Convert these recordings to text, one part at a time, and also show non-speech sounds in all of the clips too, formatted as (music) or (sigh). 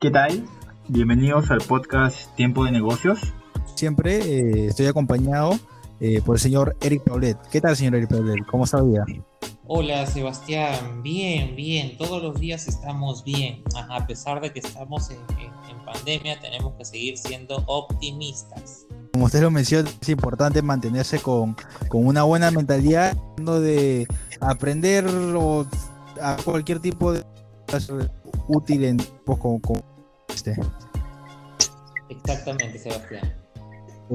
¿Qué tal? Bienvenidos al podcast Tiempo de Negocios. Siempre eh, estoy acompañado eh, por el señor Eric Paulet. ¿Qué tal, señor Eric Paulet? ¿Cómo está el día? Hola, Sebastián. Bien, bien. Todos los días estamos bien. A pesar de que estamos en, pandemia, tenemos que seguir siendo optimistas. Como usted lo menciona, es importante mantenerse con, una buena mentalidad, de aprender o a cualquier tipo de útil en poco como este. Exactamente, Sebastián.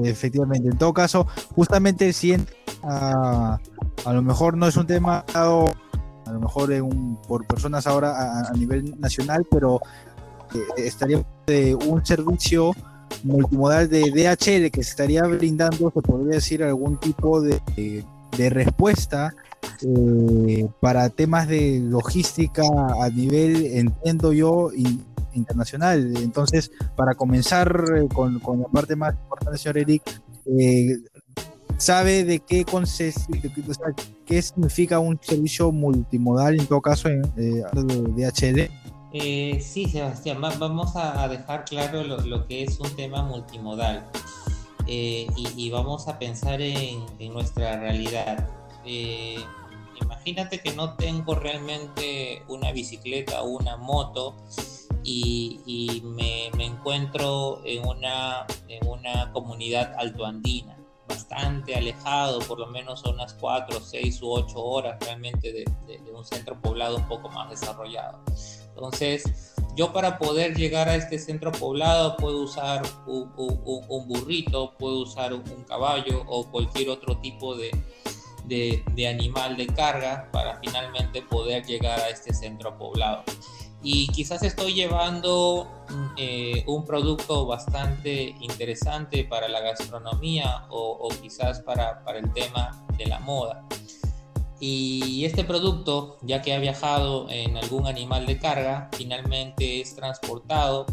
Efectivamente, en todo caso, justamente si a, a lo mejor no es un tema a lo mejor un, por personas ahora a, nivel nacional, pero eh, estaría de un servicio multimodal de DHL que se estaría brindando, se podría decir, algún tipo de, de respuesta eh, para temas de logística a nivel, entiendo yo, internacional. Entonces, para comenzar eh, con, la parte más importante, señor Eric, eh, ¿sabe de qué, qué significa un servicio multimodal, en todo caso, en, de DHL? sí, Sebastián, vamos a dejar claro lo, que es un tema multimodal y, vamos a pensar en, en nuestra realidad. Imagínate que no tengo realmente una bicicleta o una moto y, me, encuentro en una, en una comunidad altoandina, bastante alejado, por lo menos a unas 4, 6 u 8 horas realmente de, un centro poblado un poco más desarrollado. Entonces, yo para poder llegar a este centro poblado puedo usar un, un burrito, puedo usar un caballo o cualquier otro tipo de, de, animal de carga para finalmente poder llegar a este centro poblado. Y quizás estoy llevando eh, un producto bastante interesante para la gastronomía o, quizás para, para, el tema de la moda. Y este producto, ya que ha viajado en algún animal de carga, finalmente es transportado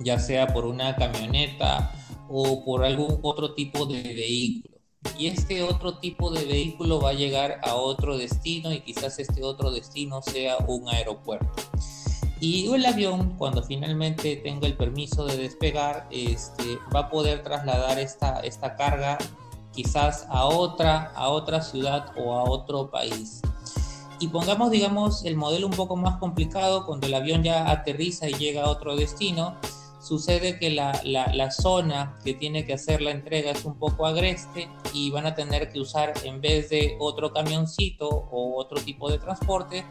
ya sea por una camioneta o por algún otro tipo de vehículo y este otro tipo de vehículo va a llegar a otro destino y quizás este otro destino sea un aeropuerto. Y el avión, cuando finalmente tenga el permiso de despegar, este, va a poder trasladar esta, esta carga quizás a otra, a otra ciudad o a otro país. Y pongamos, digamos, el modelo un poco más complicado, cuando el avión ya aterriza y llega a otro destino, sucede que la, la, zona que tiene que hacer la entrega es un poco agreste y van a tener que usar en vez de otro camioncito o otro tipo de transporte,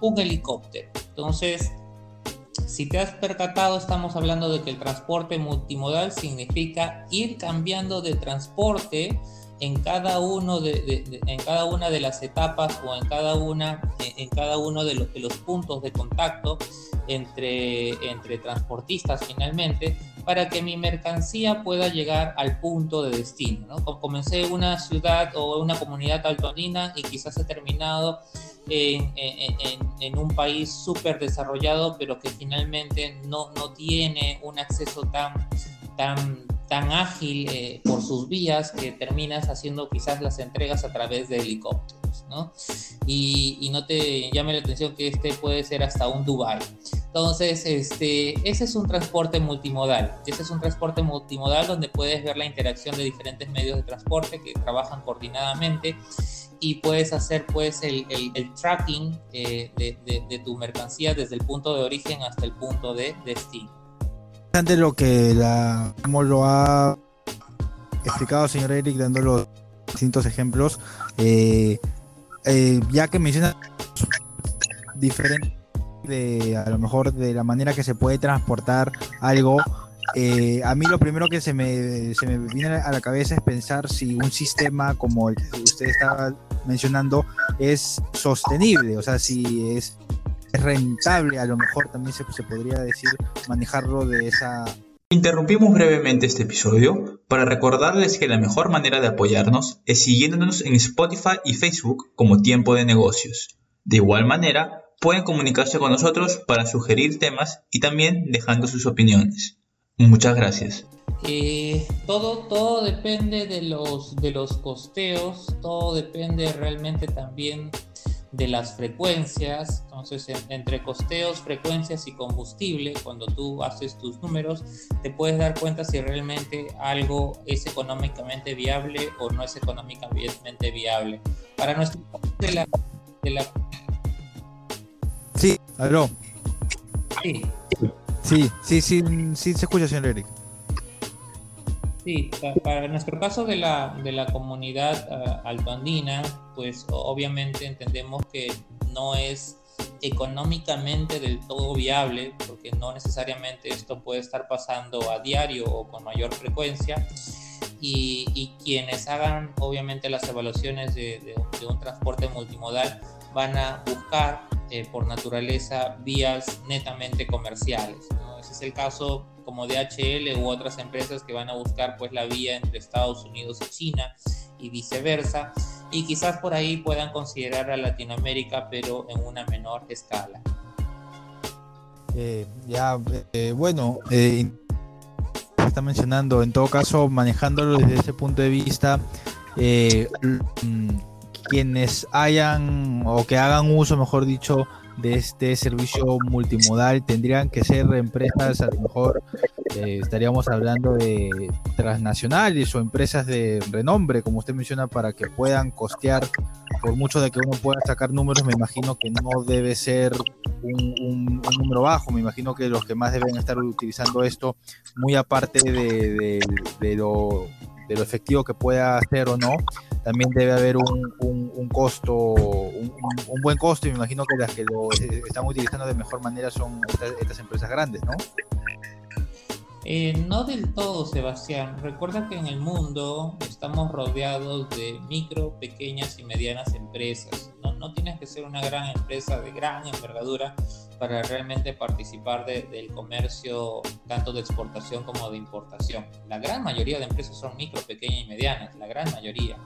un helicóptero. Entonces, si te has percatado, estamos hablando de que el transporte multimodal significa ir cambiando de transporte en cada uno de, en cada una de las etapas o en cada una en cada uno de los, de los puntos de contacto entre, entre transportistas finalmente para que mi mercancía pueda llegar al punto de destino. ¿no? Comencé una ciudad o una comunidad altoandina y quizás he terminado en, en, en un país súper desarrollado, pero que finalmente no, no tiene un acceso tan, tan, tan ágil eh, por sus vías que terminas haciendo quizás las entregas a través de helicópteros. Y, no te llame la atención que este puede ser hasta un Dubai. Entonces, este, ese es un transporte multimodal. Ese es un transporte multimodal donde puedes ver la interacción de diferentes medios de transporte que trabajan coordinadamente y puedes hacer pues el, tracking eh, de, tu mercancía desde el punto de origen hasta el punto de destino. Interesante lo que la, como lo ha explicado señor Eric dando los distintos ejemplos. Eh, eh, ya que menciona diferente de a lo mejor de la manera que se puede transportar algo eh, a mí lo primero que se me, se me viene a la cabeza es pensar si un sistema como el que usted estaba mencionando es sostenible, o sea, si es, rentable, a lo mejor también se, se podría decir manejarlo de esa Interrumpimos brevemente este episodio para recordarles que la mejor manera de apoyarnos es siguiéndonos en Spotify y Facebook como Tiempo de Negocios. De igual manera, pueden comunicarse con nosotros para sugerir temas y también dejando sus opiniones. Muchas gracias. Eh, todo, todo depende de los, de los costeos, todo depende realmente también de las frecuencias. Entonces, entre costeos, frecuencias y combustible, cuando tú haces tus números, te puedes dar cuenta si realmente algo es económicamente viable o no es económicamente viable. Para nuestro de la, de la... Sí, aló. Sí. Sí, sí, sí, sí se escucha, señor Eric. Sí, para nuestro caso de la, de la comunidad uh, altoandina, pues obviamente entendemos que no es económicamente del todo viable, porque no necesariamente esto puede estar pasando a diario o con mayor frecuencia. Y, quienes hagan obviamente las evaluaciones de, de, un transporte multimodal van a buscar eh, por naturaleza vías netamente comerciales. ¿no? Ese es el caso como DHL u otras empresas que van a buscar pues la vía entre Estados Unidos y China y viceversa y quizás por ahí puedan considerar a Latinoamérica pero en una menor escala. Eh, ya, eh, bueno, eh, está mencionando, en todo caso, manejándolo desde ese punto de vista, mm, quienes hayan o que hagan uso, mejor dicho, de este servicio multimodal. Tendrían que ser empresas, a lo mejor eh, estaríamos hablando de transnacionales o empresas de renombre, como usted menciona, para que puedan costear, por mucho de que uno pueda sacar números, me imagino que no debe ser un, número bajo, me imagino que los que más deben estar utilizando esto, muy aparte de, de lo de lo efectivo que pueda hacer o no, también debe haber un, un, costo, un, buen costo, y me imagino que las que lo están utilizando de mejor manera son estas, estas empresas grandes, ¿no? Eh, no del todo, Sebastián. Recuerda que en el mundo estamos rodeados de micro, pequeñas y medianas empresas. No, no tienes que ser una gran empresa de gran envergadura para realmente participar de, del comercio tanto de exportación como de importación. La gran mayoría de empresas son micro, pequeñas y medianas, la gran mayoría.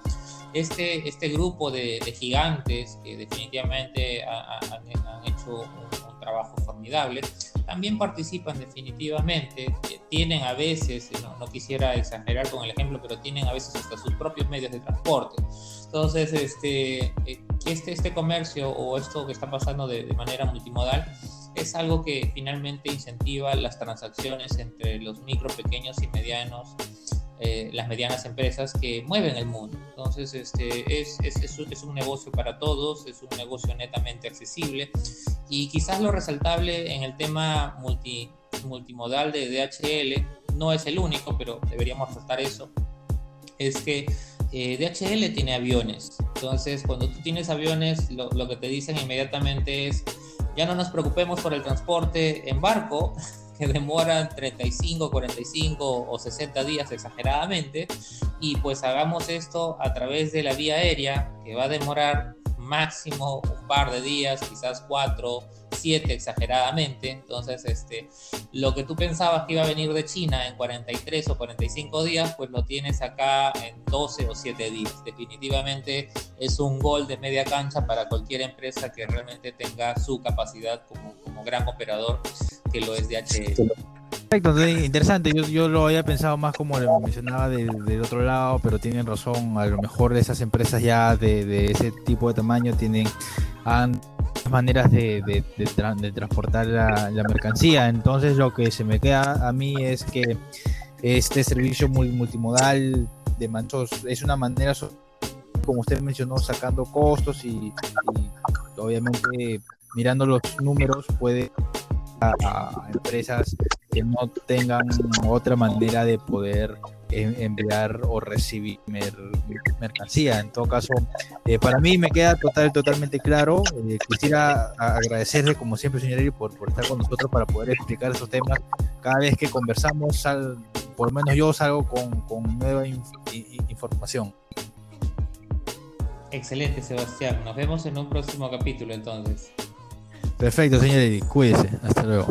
Este, este grupo de, de gigantes que definitivamente ha, ha, han hecho un, un trabajo formidable, también participan definitivamente, tienen a veces, no, no, quisiera exagerar con el ejemplo, pero tienen a veces hasta sus propios medios de transporte. Entonces, este, este, este comercio o esto que está pasando de, de manera multimodal es algo que finalmente incentiva las transacciones entre los micro, pequeños y medianos eh, las medianas empresas que mueven el mundo. Entonces, este, es, es, es, un negocio para todos, es un negocio netamente accesible y quizás lo resaltable en el tema multi, multimodal de DHL, no es el único, pero deberíamos resaltar eso, es que eh, DHL tiene aviones. Entonces, cuando tú tienes aviones, lo, lo que te dicen inmediatamente es, ya no nos preocupemos por el transporte en barco, (laughs) que demoran 35, 45 o 60 días exageradamente, y pues hagamos esto a través de la vía aérea, que va a demorar máximo un par de días, quizás cuatro, siete exageradamente. Entonces, este, lo que tú pensabas que iba a venir de China en 43 o 45 días, pues lo tienes acá en 12 o 7 días. Definitivamente es un gol de media cancha para cualquier empresa que realmente tenga su capacidad como, gran operador que lo es DHL. Perfecto, interesante. Yo, yo lo había pensado más como le mencionaba del, del, otro lado, pero tienen razón. A lo mejor esas empresas ya de, de ese tipo de tamaño tienen maneras de, de, de tra transportar la, mercancía. Entonces, lo que se me queda a mí es que este servicio multimodal de manchos es una manera, como usted mencionó, sacando costos y, obviamente mirando los números puede a, empresas que no tengan otra manera de poder enviar o recibir mer mercancía. En todo caso, eh, para mí me queda total, totalmente claro. Eh, quisiera agradecerle, como siempre, señor Eri, por, por, estar con nosotros para poder explicar esos temas. Cada vez que conversamos, sal, por lo menos yo salgo con, con nueva inf información. Excelente, Sebastián. Nos vemos en un próximo capítulo entonces. Perfecto, señor Eri. Cuídese. Hasta luego.